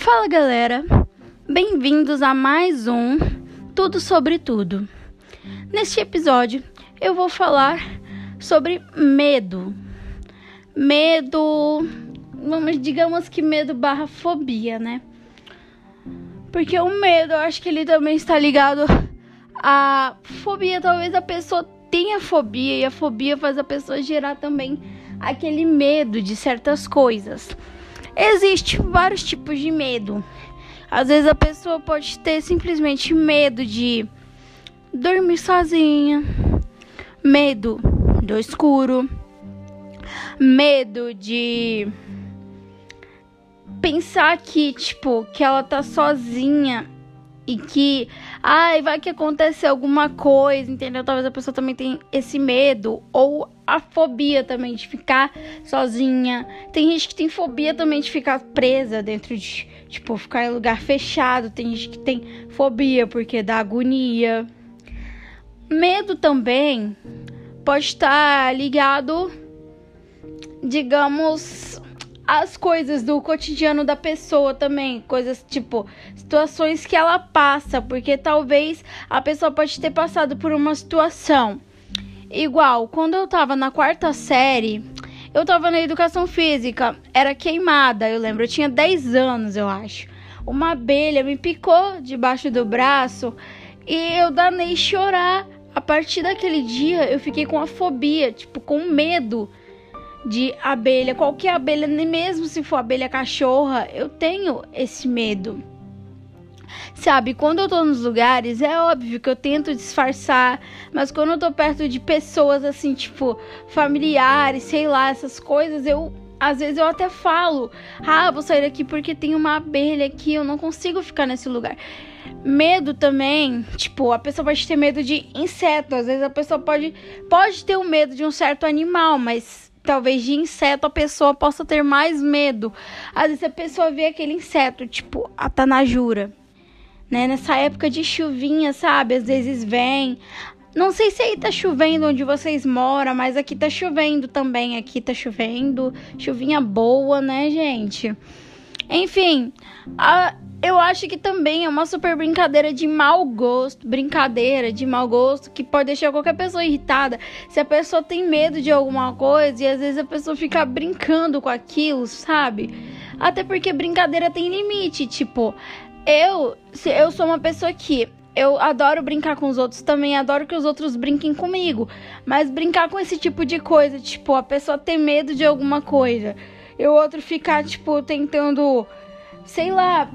Fala galera, bem-vindos a mais um Tudo sobre Tudo. Neste episódio eu vou falar sobre medo. Medo, vamos digamos que medo barra fobia, né? Porque o medo, eu acho que ele também está ligado à fobia. Talvez a pessoa tenha fobia e a fobia faz a pessoa gerar também aquele medo de certas coisas. Existem vários tipos de medo. Às vezes a pessoa pode ter simplesmente medo de dormir sozinha, medo do escuro, medo de pensar que, tipo, que ela tá sozinha e que, ai, vai que acontecer alguma coisa, entendeu? Talvez a pessoa também tenha esse medo ou a fobia também de ficar sozinha. Tem gente que tem fobia também de ficar presa dentro de, tipo, ficar em lugar fechado. Tem gente que tem fobia porque dá agonia. Medo também pode estar ligado, digamos, as coisas do cotidiano da pessoa também, coisas tipo situações que ela passa, porque talvez a pessoa pode ter passado por uma situação igual quando eu tava na quarta série, eu tava na educação física, era queimada, eu lembro, eu tinha 10 anos, eu acho. Uma abelha me picou debaixo do braço e eu danei chorar. A partir daquele dia eu fiquei com a fobia, tipo, com medo de abelha, qualquer abelha, nem mesmo se for abelha cachorra, eu tenho esse medo. Sabe, quando eu tô nos lugares, é óbvio que eu tento disfarçar, mas quando eu tô perto de pessoas assim, tipo, familiares, sei lá, essas coisas, eu às vezes eu até falo: "Ah, vou sair daqui porque tem uma abelha aqui, eu não consigo ficar nesse lugar". Medo também, tipo, a pessoa pode ter medo de inseto, às vezes a pessoa pode pode ter o um medo de um certo animal, mas talvez de inseto a pessoa possa ter mais medo. Às vezes a pessoa vê aquele inseto, tipo a tanajura, né? Nessa época de chuvinha, sabe? Às vezes vem. Não sei se aí tá chovendo onde vocês moram, mas aqui tá chovendo também. Aqui tá chovendo. Chuvinha boa, né, gente? Enfim, a, eu acho que também é uma super brincadeira de mau gosto, brincadeira de mau gosto que pode deixar qualquer pessoa irritada. Se a pessoa tem medo de alguma coisa e às vezes a pessoa fica brincando com aquilo, sabe? Até porque brincadeira tem limite, tipo, eu, eu sou uma pessoa que eu adoro brincar com os outros, também adoro que os outros brinquem comigo, mas brincar com esse tipo de coisa, tipo, a pessoa ter medo de alguma coisa, e o outro ficar tipo tentando, sei lá,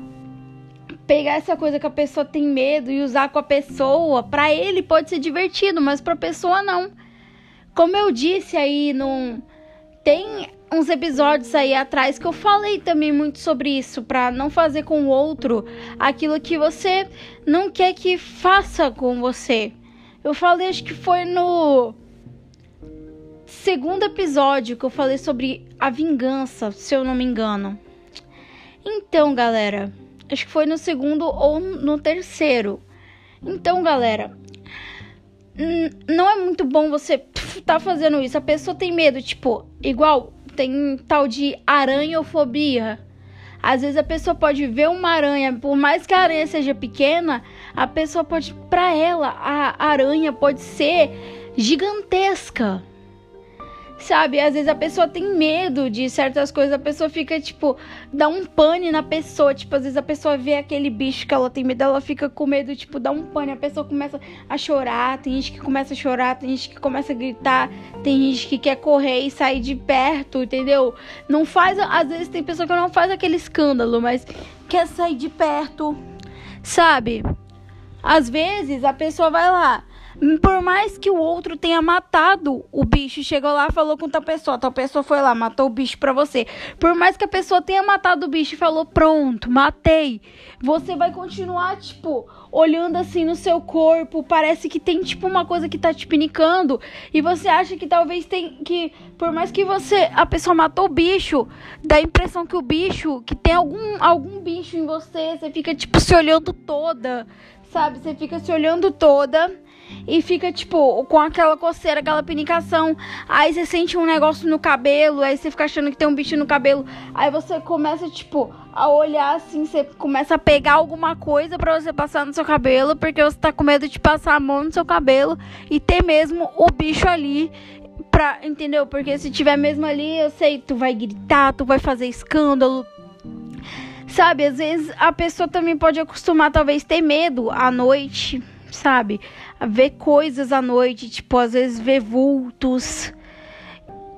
pegar essa coisa que a pessoa tem medo e usar com a pessoa, para ele pode ser divertido, mas para pessoa não. Como eu disse aí, não tem uns episódios aí atrás que eu falei também muito sobre isso, para não fazer com o outro aquilo que você não quer que faça com você. Eu falei, acho que foi no segundo episódio que eu falei sobre a vingança, se eu não me engano. Então, galera, Acho que foi no segundo ou no terceiro. Então, galera, não é muito bom você tá fazendo isso. A pessoa tem medo, tipo, igual tem tal de aranhofobia. Às vezes a pessoa pode ver uma aranha, por mais que a aranha seja pequena, a pessoa pode, para ela, a aranha pode ser gigantesca. Sabe, às vezes a pessoa tem medo de certas coisas, a pessoa fica, tipo, dá um pane na pessoa. Tipo, às vezes a pessoa vê aquele bicho que ela tem medo, ela fica com medo, tipo, dá um pane. A pessoa começa a chorar, tem gente que começa a chorar, tem gente que começa a gritar, tem gente que quer correr e sair de perto, entendeu? Não faz, às vezes tem pessoa que não faz aquele escândalo, mas quer sair de perto, sabe? Às vezes a pessoa vai lá por mais que o outro tenha matado o bicho, chegou lá falou com tal pessoa, tal pessoa foi lá, matou o bicho pra você. Por mais que a pessoa tenha matado o bicho e falou, pronto, matei. Você vai continuar, tipo, olhando assim no seu corpo, parece que tem, tipo, uma coisa que tá te pinicando. E você acha que talvez tem que, por mais que você, a pessoa matou o bicho, dá a impressão que o bicho, que tem algum, algum bicho em você, você fica, tipo, se olhando toda, sabe? Você fica se olhando toda e fica tipo com aquela coceira, aquela pinicação. Aí você sente um negócio no cabelo, aí você fica achando que tem um bicho no cabelo. Aí você começa tipo a olhar assim, você começa a pegar alguma coisa para você passar no seu cabelo, porque você tá com medo de passar a mão no seu cabelo e ter mesmo o bicho ali pra, entendeu? Porque se tiver mesmo ali, eu sei, tu vai gritar, tu vai fazer escândalo. Sabe, às vezes a pessoa também pode acostumar, talvez, ter medo à noite, sabe? ver coisas à noite, tipo, às vezes ver vultos.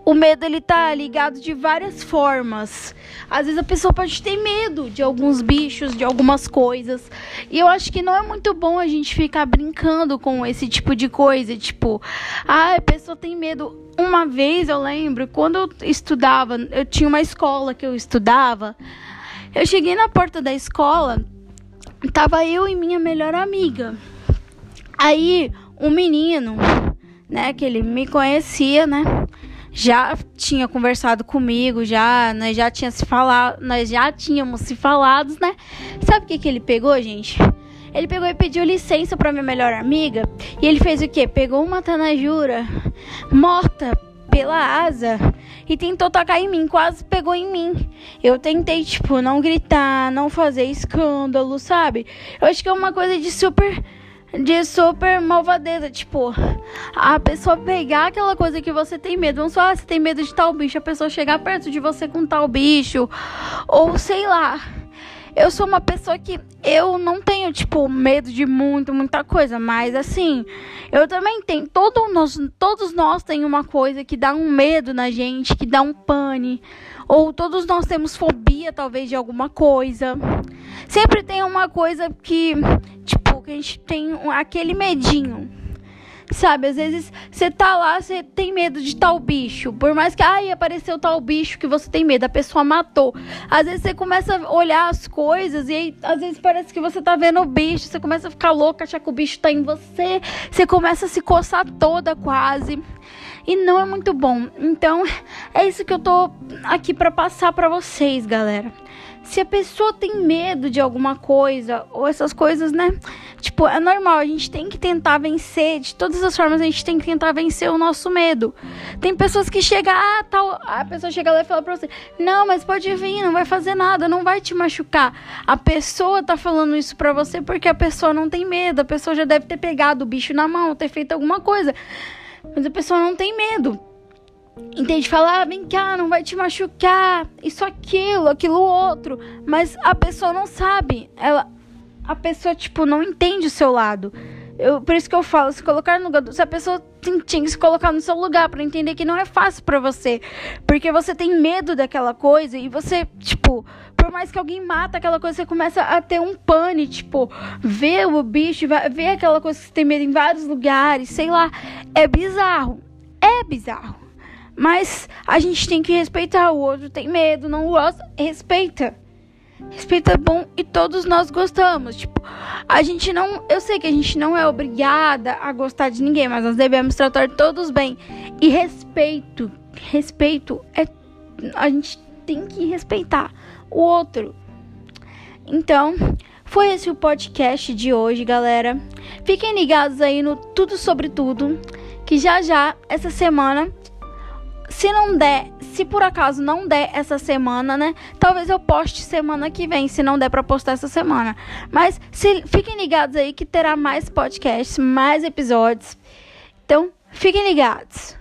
O medo ele tá ligado de várias formas. Às vezes a pessoa pode ter medo de alguns bichos, de algumas coisas. E eu acho que não é muito bom a gente ficar brincando com esse tipo de coisa, tipo, ah, a pessoa tem medo. Uma vez eu lembro, quando eu estudava, eu tinha uma escola que eu estudava. Eu cheguei na porta da escola, tava eu e minha melhor amiga. Aí, um menino, né, que ele me conhecia, né, já tinha conversado comigo, já, nós já tinha se falado, nós já tínhamos se falados, né? Sabe o que que ele pegou, gente? Ele pegou e pediu licença para minha melhor amiga, e ele fez o quê? Pegou uma tanajura morta pela asa e tentou tacar em mim, quase pegou em mim. Eu tentei, tipo, não gritar, não fazer escândalo, sabe? Eu acho que é uma coisa de super de super malvadeza. Tipo, a pessoa pegar aquela coisa que você tem medo. Vamos falar, ah, você tem medo de tal bicho, a pessoa chegar perto de você com tal bicho. Ou sei lá. Eu sou uma pessoa que eu não tenho, tipo, medo de muito, muita coisa. Mas assim, eu também tenho. Todo nós, todos nós tem uma coisa que dá um medo na gente, que dá um pane. Ou todos nós temos fobia, talvez, de alguma coisa. Sempre tem uma coisa que, tipo, que a gente tem aquele medinho. Sabe, às vezes você tá lá, você tem medo de tal bicho. Por mais que, ai, apareceu tal bicho que você tem medo, a pessoa matou. Às vezes você começa a olhar as coisas e aí, às vezes parece que você tá vendo o bicho. Você começa a ficar louca, achar que o bicho tá em você. Você começa a se coçar toda quase e não é muito bom. Então, é isso que eu tô aqui para passar para vocês, galera. Se a pessoa tem medo de alguma coisa ou essas coisas, né? Tipo, é normal, a gente tem que tentar vencer, de todas as formas a gente tem que tentar vencer o nosso medo. Tem pessoas que chegam, ah, tal, a pessoa chega lá e fala pra você: "Não, mas pode vir, não vai fazer nada, não vai te machucar". A pessoa tá falando isso pra você porque a pessoa não tem medo, a pessoa já deve ter pegado o bicho na mão, ter feito alguma coisa. Mas a pessoa não tem medo. Entende? Falar, ah, vem cá, não vai te machucar, isso, aquilo, aquilo outro. Mas a pessoa não sabe. Ela, a pessoa, tipo, não entende o seu lado. Eu, por isso que eu falo, se colocar no lugar. Se a pessoa tem, tinha que se colocar no seu lugar para entender que não é fácil para você. Porque você tem medo daquela coisa e você, tipo, por mais que alguém mata aquela coisa, você começa a ter um pane, tipo, ver o bicho, ver aquela coisa que você tem medo em vários lugares, sei lá. É bizarro. É bizarro. Mas a gente tem que respeitar o outro, tem medo, não gosta, respeita. Respeito é bom e todos nós gostamos. Tipo, a gente não. Eu sei que a gente não é obrigada a gostar de ninguém, mas nós devemos tratar todos bem. E respeito. Respeito é. A gente tem que respeitar o outro. Então, foi esse o podcast de hoje, galera. Fiquem ligados aí no Tudo Sobre Tudo, que já já, essa semana, se não der, se por acaso não der essa semana, né? Talvez eu poste semana que vem, se não der para postar essa semana. Mas se, fiquem ligados aí que terá mais podcasts, mais episódios. Então, fiquem ligados.